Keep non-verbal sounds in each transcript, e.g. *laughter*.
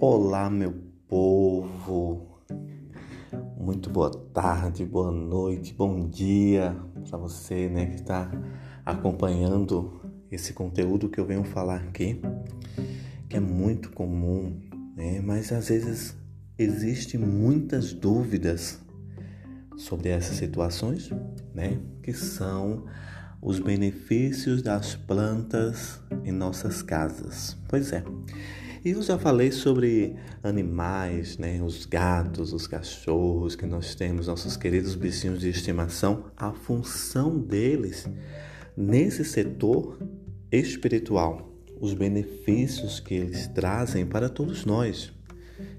Olá, meu povo. Muito boa tarde, boa noite, bom dia para você, né, que está acompanhando esse conteúdo que eu venho falar aqui, que é muito comum, né, mas às vezes existem muitas dúvidas sobre essas situações, né, que são os benefícios das plantas em nossas casas. Pois é. E eu já falei sobre animais, né? Os gatos, os cachorros que nós temos, nossos queridos bichinhos de estimação, a função deles nesse setor espiritual, os benefícios que eles trazem para todos nós,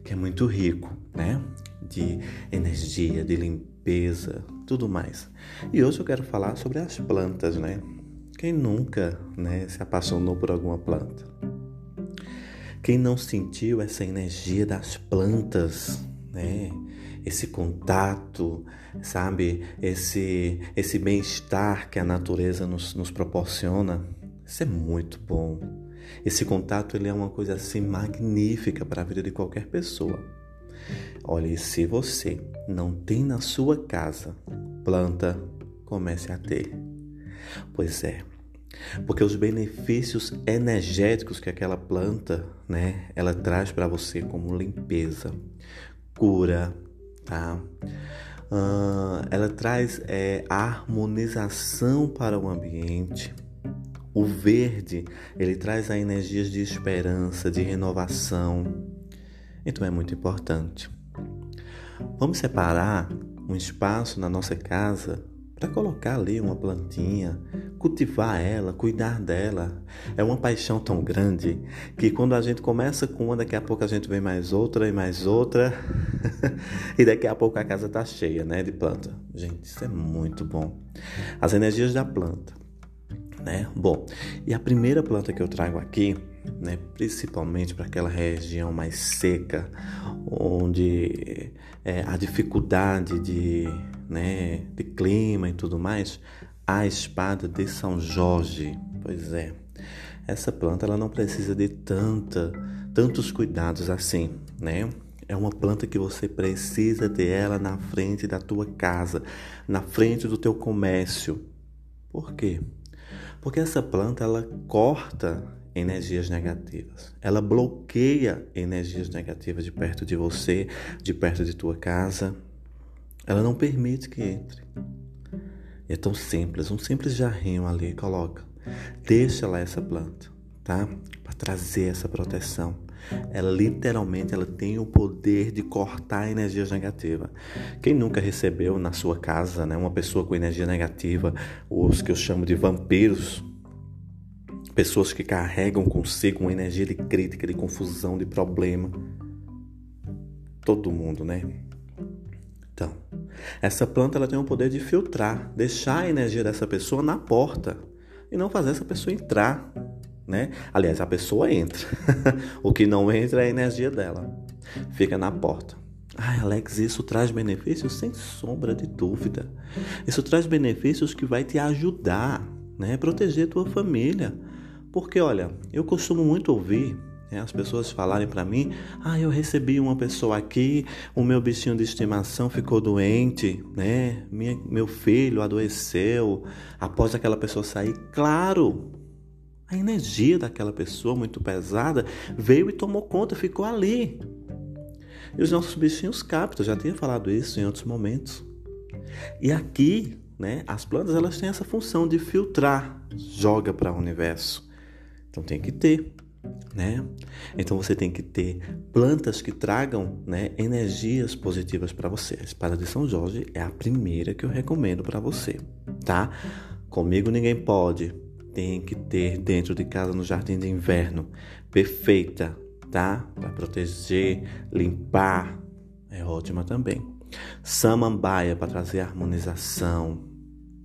que é muito rico, né? De energia, de limpeza, tudo mais. E hoje eu quero falar sobre as plantas, né? Quem nunca, né, se apaixonou por alguma planta? Quem não sentiu essa energia das plantas, né? Esse contato, sabe? Esse, esse bem-estar que a natureza nos, nos proporciona. Isso é muito bom. Esse contato ele é uma coisa assim magnífica para a vida de qualquer pessoa. Olha, e se você não tem na sua casa planta, comece a ter. Pois é, porque os benefícios energéticos que aquela planta, né, ela traz para você como limpeza, cura, tá? Uh, ela traz é, harmonização para o ambiente. O verde, ele traz a energias de esperança, de renovação. Então é muito importante. Vamos separar um espaço na nossa casa para colocar ali uma plantinha, cultivar ela, cuidar dela. É uma paixão tão grande que quando a gente começa com uma, daqui a pouco a gente vê mais outra e mais outra, *laughs* e daqui a pouco a casa está cheia, né, de planta. Gente, isso é muito bom. As energias da planta, né? Bom, e a primeira planta que eu trago aqui, né, principalmente para aquela região mais seca, onde é, a dificuldade de né, de clima e tudo mais, a espada de São Jorge. Pois é, essa planta ela não precisa de tanta, tantos cuidados assim, né? É uma planta que você precisa ter ela na frente da tua casa, na frente do teu comércio. Por quê? Porque essa planta ela corta energias negativas. Ela bloqueia energias negativas de perto de você, de perto de tua casa, ela não permite que entre. E é tão simples, um simples jarrinho ali, coloca. Deixa lá essa planta, tá? Para trazer essa proteção. Ela literalmente ela tem o poder de cortar a energia negativa. Quem nunca recebeu na sua casa, né, uma pessoa com energia negativa, os que eu chamo de vampiros, pessoas que carregam consigo uma energia de crítica, de confusão, de problema. Todo mundo, né? Então, essa planta ela tem o poder de filtrar, deixar a energia dessa pessoa na porta e não fazer essa pessoa entrar, né? Aliás, a pessoa entra. *laughs* o que não entra é a energia dela. Fica na porta. Ai, Alex, isso traz benefícios sem sombra de dúvida. Isso traz benefícios que vai te ajudar, né? Proteger tua família. Porque olha, eu costumo muito ouvir né? As pessoas falarem para mim: ah, eu recebi uma pessoa aqui, o meu bichinho de estimação ficou doente, né? Minha, meu filho adoeceu após aquela pessoa sair. Claro, a energia daquela pessoa muito pesada veio e tomou conta, ficou ali. E os nossos bichinhos captam, já tinha falado isso em outros momentos. E aqui, né, as plantas elas têm essa função de filtrar, joga para o universo. Então tem que ter né? Então você tem que ter plantas que tragam né, energias positivas para você. A espada de São Jorge é a primeira que eu recomendo para você, tá? Comigo ninguém pode. Tem que ter dentro de casa no jardim de inverno, perfeita, tá? Para proteger, limpar, é ótima também. Samambaia para trazer harmonização,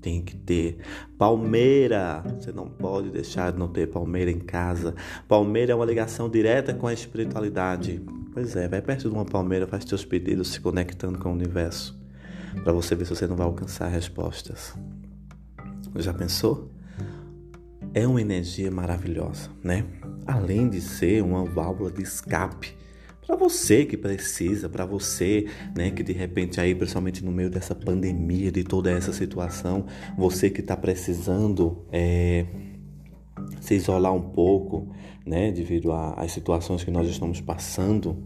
tem que ter. Palmeira, você não pode deixar de não ter palmeira em casa. Palmeira é uma ligação direta com a espiritualidade. Pois é, vai perto de uma palmeira, faz seus pedidos se conectando com o universo, para você ver se você não vai alcançar respostas. Já pensou? É uma energia maravilhosa, né? Além de ser uma válvula de escape para você que precisa, para você, né, que de repente aí, principalmente no meio dessa pandemia, de toda essa situação, você que está precisando é, se isolar um pouco, né, devido às situações que nós estamos passando.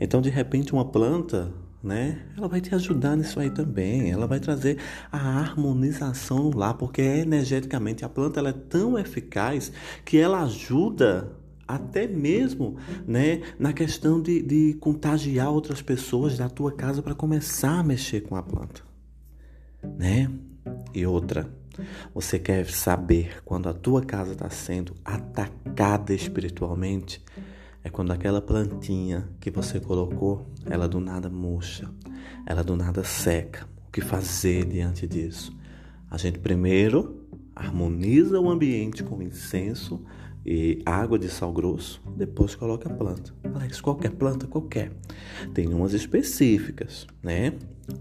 Então, de repente, uma planta, né, ela vai te ajudar nisso aí também. Ela vai trazer a harmonização no lar, porque energeticamente a planta ela é tão eficaz que ela ajuda até mesmo né, na questão de, de contagiar outras pessoas da tua casa para começar a mexer com a planta. Né? E outra, você quer saber quando a tua casa está sendo atacada espiritualmente? É quando aquela plantinha que você colocou, ela do nada murcha, ela do nada seca. O que fazer diante disso? A gente primeiro harmoniza o ambiente com incenso e água de sal grosso, depois coloca a planta. Alex, qualquer planta? Qualquer. Tem umas específicas, né?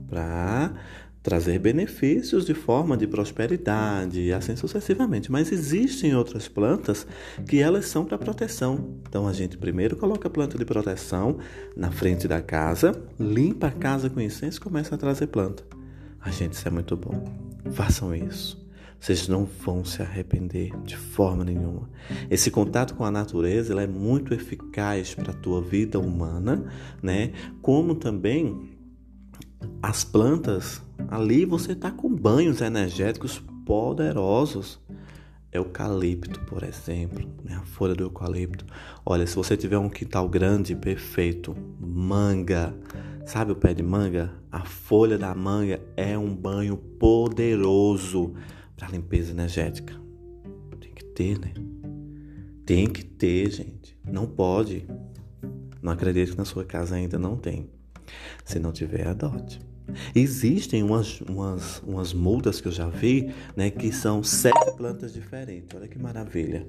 Para trazer benefícios de forma de prosperidade e assim sucessivamente. Mas existem outras plantas que elas são para proteção. Então a gente primeiro coloca a planta de proteção na frente da casa, limpa a casa com incenso e começa a trazer planta. A gente, isso é muito bom. Façam isso. Vocês não vão se arrepender de forma nenhuma. Esse contato com a natureza é muito eficaz para a tua vida humana, né? Como também as plantas, ali você está com banhos energéticos poderosos. Eucalipto, por exemplo, né? a folha do eucalipto. Olha, se você tiver um quintal grande, perfeito. Manga, sabe o pé de manga? A folha da manga é um banho poderoso para limpeza energética. Tem que ter, né? Tem que ter, gente. Não pode. Não acredito que na sua casa ainda não tem. Se não tiver, adote. Existem umas, umas, umas mudas que eu já vi, né, que são sete plantas diferentes. Olha que maravilha.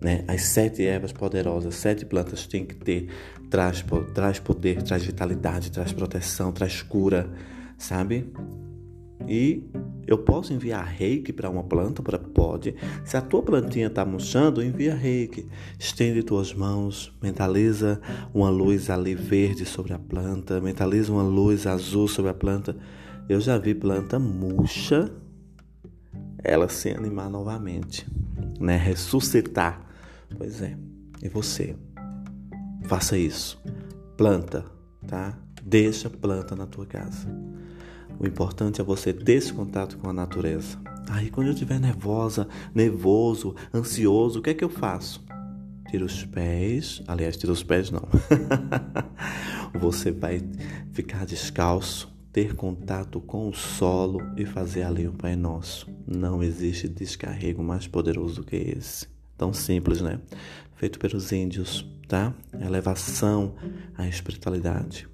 Né? As sete ervas poderosas, sete plantas tem que ter, traz, traz poder, traz vitalidade, traz proteção, traz cura, sabe? E eu posso enviar reiki para uma planta? Pode. Se a tua plantinha está murchando, envia reiki. Estende tuas mãos, mentaliza uma luz ali verde sobre a planta, mentaliza uma luz azul sobre a planta. Eu já vi planta murcha, ela se animar novamente, né? Ressuscitar. Pois é. E você? Faça isso. Planta, tá? Deixa planta na tua casa. O importante é você ter esse contato com a natureza. Aí quando eu estiver nervosa, nervoso, ansioso, o que é que eu faço? Tira os pés, aliás, tira os pés não. *laughs* você vai ficar descalço, ter contato com o solo e fazer ali o Pai Nosso. Não existe descarrego mais poderoso que esse. Tão simples, né? Feito pelos índios, tá? Elevação à espiritualidade.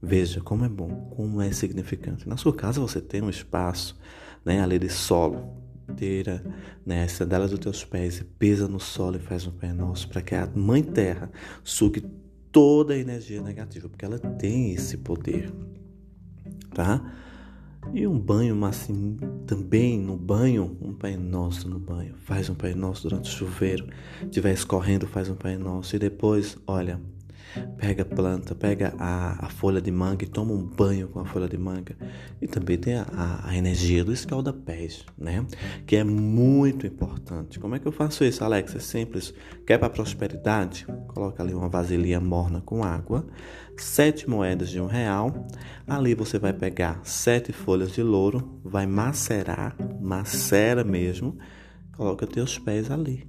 Veja como é bom, como é significante. Na sua casa você tem um espaço, né, ali de solo. Tira né, as sandálias dos teus pés e pisa no solo e faz um Pai Nosso para que a Mãe Terra sugue toda a energia negativa, porque ela tem esse poder, tá? E um banho, assim, também no banho, um Pai Nosso no banho. Faz um Pai Nosso durante o chuveiro. Estiver escorrendo, faz um Pai Nosso. E depois, olha, Pega a planta, pega a, a, folha de manga e toma um banho com a folha de manga. E também tem a, a, energia do escalda-pés, né? Que é muito importante. Como é que eu faço isso, Alex? É simples. Quer para prosperidade? Coloca ali uma vasilha morna com água, sete moedas de um real. Ali você vai pegar sete folhas de louro, vai macerar, macera mesmo. Coloca teus pés ali,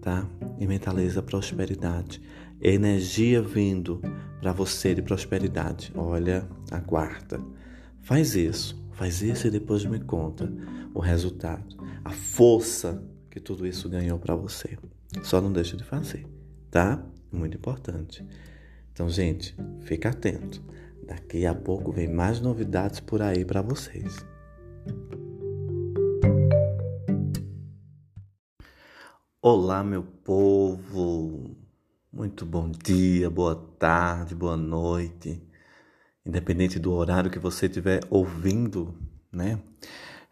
tá? E mentaliza a prosperidade energia vindo para você de prosperidade. Olha a quarta. Faz isso, faz isso e depois me conta o resultado, a força que tudo isso ganhou para você. Só não deixa de fazer, tá? Muito importante. Então, gente, fica atento. Daqui a pouco vem mais novidades por aí para vocês. Olá, meu povo. Muito bom dia, boa tarde, boa noite. Independente do horário que você estiver ouvindo, né?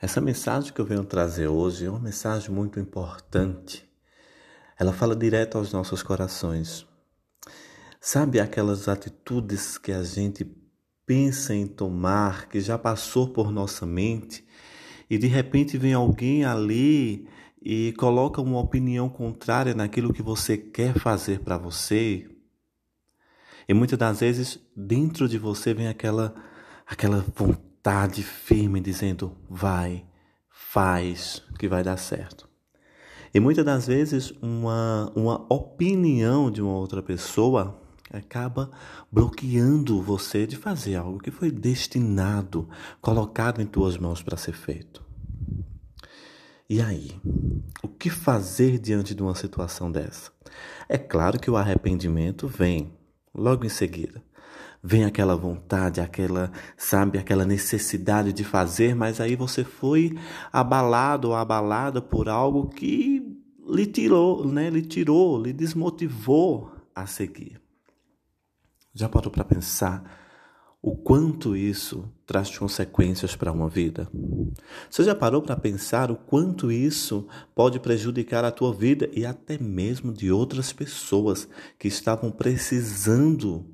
Essa mensagem que eu venho trazer hoje é uma mensagem muito importante. Ela fala direto aos nossos corações. Sabe aquelas atitudes que a gente pensa em tomar, que já passou por nossa mente, e de repente vem alguém ali e coloca uma opinião contrária naquilo que você quer fazer para você. E muitas das vezes dentro de você vem aquela aquela vontade firme dizendo: vai, faz, que vai dar certo. E muitas das vezes uma, uma opinião de uma outra pessoa acaba bloqueando você de fazer algo que foi destinado, colocado em tuas mãos para ser feito. E aí, o que fazer diante de uma situação dessa? É claro que o arrependimento vem logo em seguida. Vem aquela vontade, aquela, sabe, aquela necessidade de fazer, mas aí você foi abalado ou abalada por algo que lhe tirou, né? Lhe tirou, lhe desmotivou a seguir. Já parou para pensar o quanto isso traz consequências para uma vida? Você já parou para pensar o quanto isso pode prejudicar a tua vida e até mesmo de outras pessoas que estavam precisando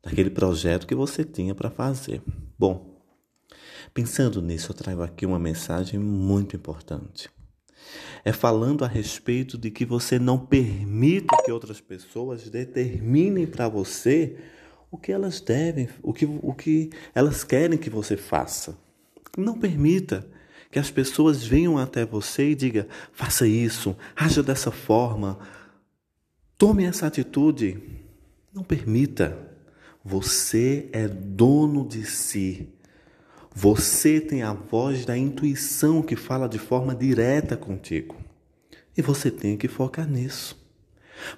daquele projeto que você tinha para fazer? Bom, pensando nisso, eu trago aqui uma mensagem muito importante é falando a respeito de que você não permita que outras pessoas determinem para você o que elas devem, o que, o que elas querem que você faça. Não permita que as pessoas venham até você e digam: faça isso, haja dessa forma, tome essa atitude. Não permita. Você é dono de si. Você tem a voz da intuição que fala de forma direta contigo. E você tem que focar nisso.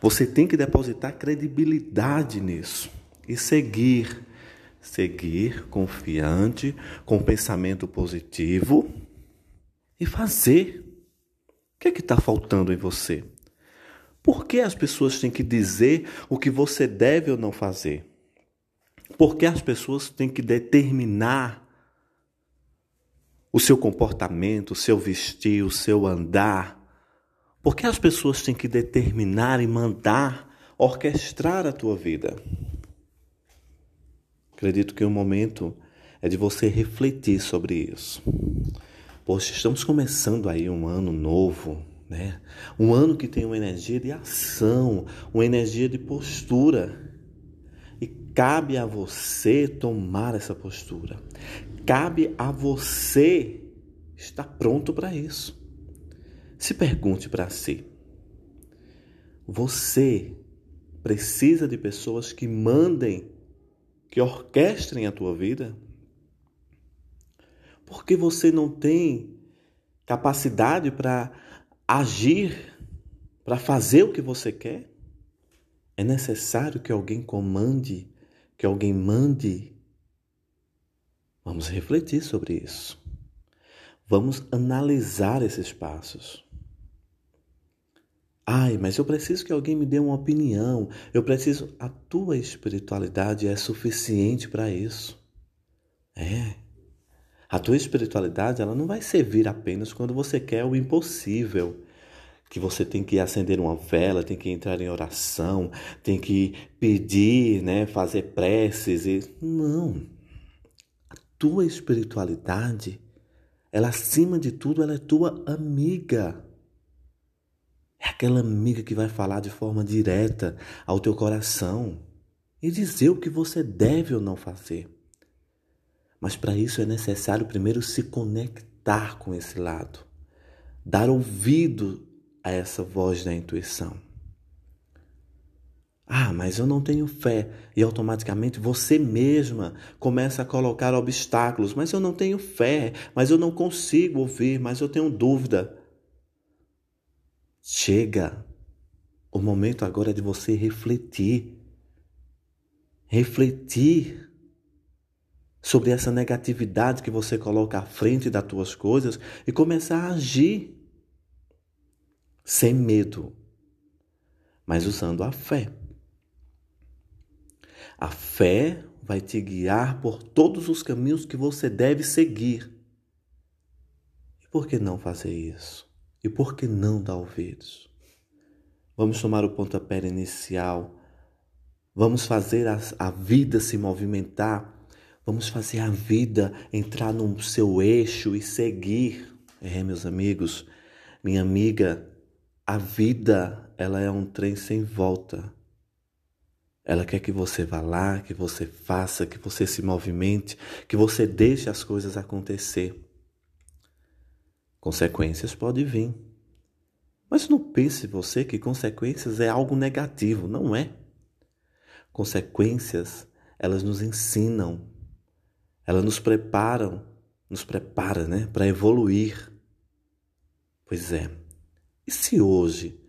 Você tem que depositar credibilidade nisso e seguir. Seguir confiante, com pensamento positivo e fazer. O que é que está faltando em você? Por que as pessoas têm que dizer o que você deve ou não fazer? Por que as pessoas têm que determinar o seu comportamento, o seu vestir, o seu andar. Por que as pessoas têm que determinar e mandar, orquestrar a tua vida? Acredito que o momento é de você refletir sobre isso. Poxa, estamos começando aí um ano novo, né? Um ano que tem uma energia de ação, uma energia de postura. E cabe a você tomar essa postura. Cabe a você estar pronto para isso. Se pergunte para si: você precisa de pessoas que mandem, que orquestrem a tua vida? Porque você não tem capacidade para agir, para fazer o que você quer? É necessário que alguém comande, que alguém mande Vamos refletir sobre isso. Vamos analisar esses passos. Ai, mas eu preciso que alguém me dê uma opinião. Eu preciso. A tua espiritualidade é suficiente para isso. É. A tua espiritualidade ela não vai servir apenas quando você quer o impossível, que você tem que acender uma vela, tem que entrar em oração, tem que pedir, né, fazer preces e não tua espiritualidade, ela acima de tudo, ela é tua amiga. É aquela amiga que vai falar de forma direta ao teu coração e dizer o que você deve ou não fazer. Mas para isso é necessário primeiro se conectar com esse lado, dar ouvido a essa voz da intuição. Ah, mas eu não tenho fé. E automaticamente você mesma começa a colocar obstáculos. Mas eu não tenho fé, mas eu não consigo ouvir, mas eu tenho dúvida. Chega. O momento agora é de você refletir. Refletir sobre essa negatividade que você coloca à frente das tuas coisas e começar a agir sem medo, mas usando a fé. A fé vai te guiar por todos os caminhos que você deve seguir. E por que não fazer isso? E por que não dar ouvidos? Vamos tomar o pontapé inicial Vamos fazer a, a vida se movimentar. Vamos fazer a vida entrar no seu eixo e seguir. É, meus amigos, minha amiga, a vida, ela é um trem sem volta. Ela quer que você vá lá, que você faça, que você se movimente, que você deixe as coisas acontecer. Consequências podem vir. Mas não pense você que consequências é algo negativo, não é. Consequências, elas nos ensinam, elas nos preparam, nos prepara, né, para evoluir. Pois é. E se hoje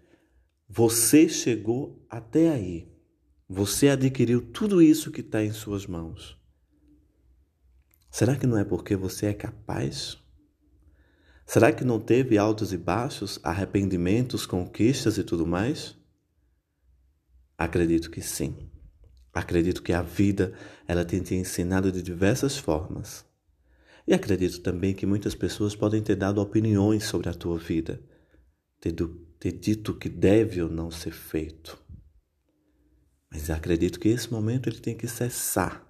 você chegou até aí, você adquiriu tudo isso que está em suas mãos, será que não é porque você é capaz? Será que não teve altos e baixos, arrependimentos, conquistas e tudo mais? Acredito que sim. Acredito que a vida ela tem te ensinado de diversas formas. E acredito também que muitas pessoas podem ter dado opiniões sobre a tua vida, ter, ter dito que deve ou não ser feito. Mas acredito que esse momento ele tem que cessar.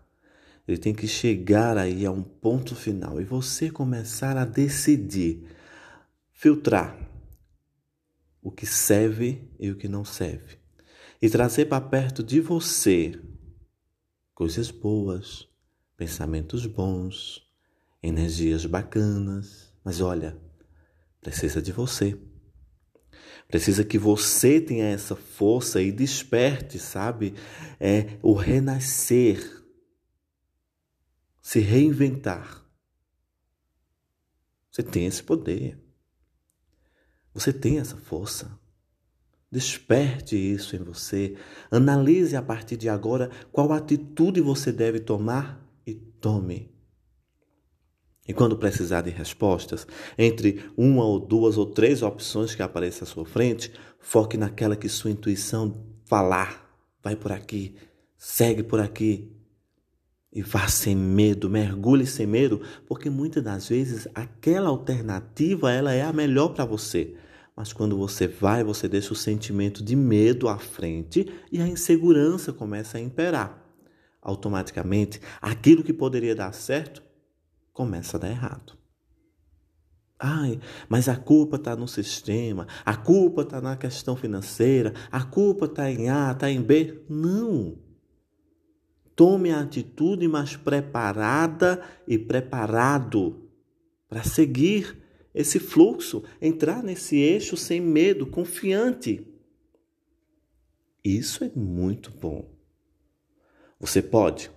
Ele tem que chegar aí a um ponto final e você começar a decidir, filtrar o que serve e o que não serve. E trazer para perto de você coisas boas, pensamentos bons, energias bacanas. Mas olha, precisa de você. Precisa que você tenha essa força e desperte, sabe? É o renascer se reinventar. Você tem esse poder. Você tem essa força. Desperte isso em você. Analise a partir de agora qual atitude você deve tomar e tome. E quando precisar de respostas, entre uma ou duas ou três opções que apareçam à sua frente, foque naquela que sua intuição falar. Vai por aqui, segue por aqui, e vá sem medo, mergulhe sem medo, porque muitas das vezes aquela alternativa ela é a melhor para você. Mas quando você vai, você deixa o sentimento de medo à frente e a insegurança começa a imperar. Automaticamente, aquilo que poderia dar certo começa a dar errado. Ai, mas a culpa está no sistema, a culpa está na questão financeira, a culpa está em A, está em B. Não. Tome a atitude mais preparada e preparado para seguir esse fluxo, entrar nesse eixo sem medo, confiante. Isso é muito bom. Você pode.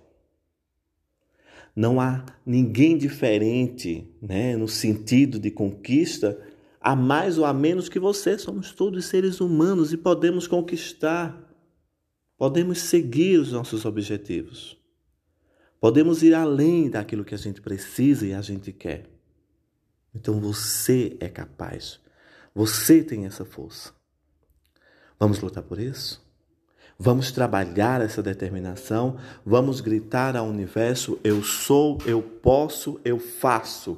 Não há ninguém diferente, né, no sentido de conquista, a mais ou a menos que você. Somos todos seres humanos e podemos conquistar Podemos seguir os nossos objetivos. Podemos ir além daquilo que a gente precisa e a gente quer. Então você é capaz. Você tem essa força. Vamos lutar por isso? Vamos trabalhar essa determinação, vamos gritar ao universo: eu sou, eu posso, eu faço.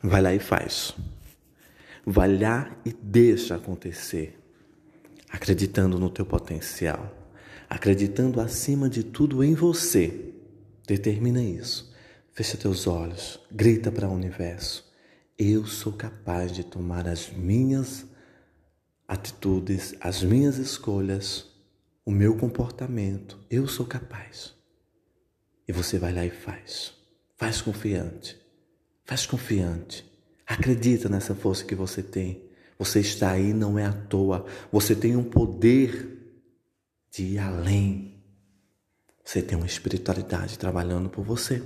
Vai lá e faz. Vai lá e deixa acontecer acreditando no teu potencial, acreditando acima de tudo em você. Determina isso. Fecha teus olhos, grita para o universo: Eu sou capaz de tomar as minhas atitudes, as minhas escolhas, o meu comportamento. Eu sou capaz. E você vai lá e faz. Faz confiante. Faz confiante. Acredita nessa força que você tem. Você está aí não é à toa. Você tem um poder de ir além. Você tem uma espiritualidade trabalhando por você.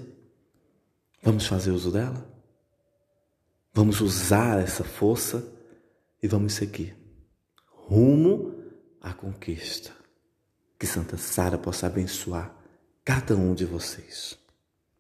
Vamos fazer uso dela? Vamos usar essa força e vamos seguir rumo à conquista. Que Santa Sara possa abençoar cada um de vocês.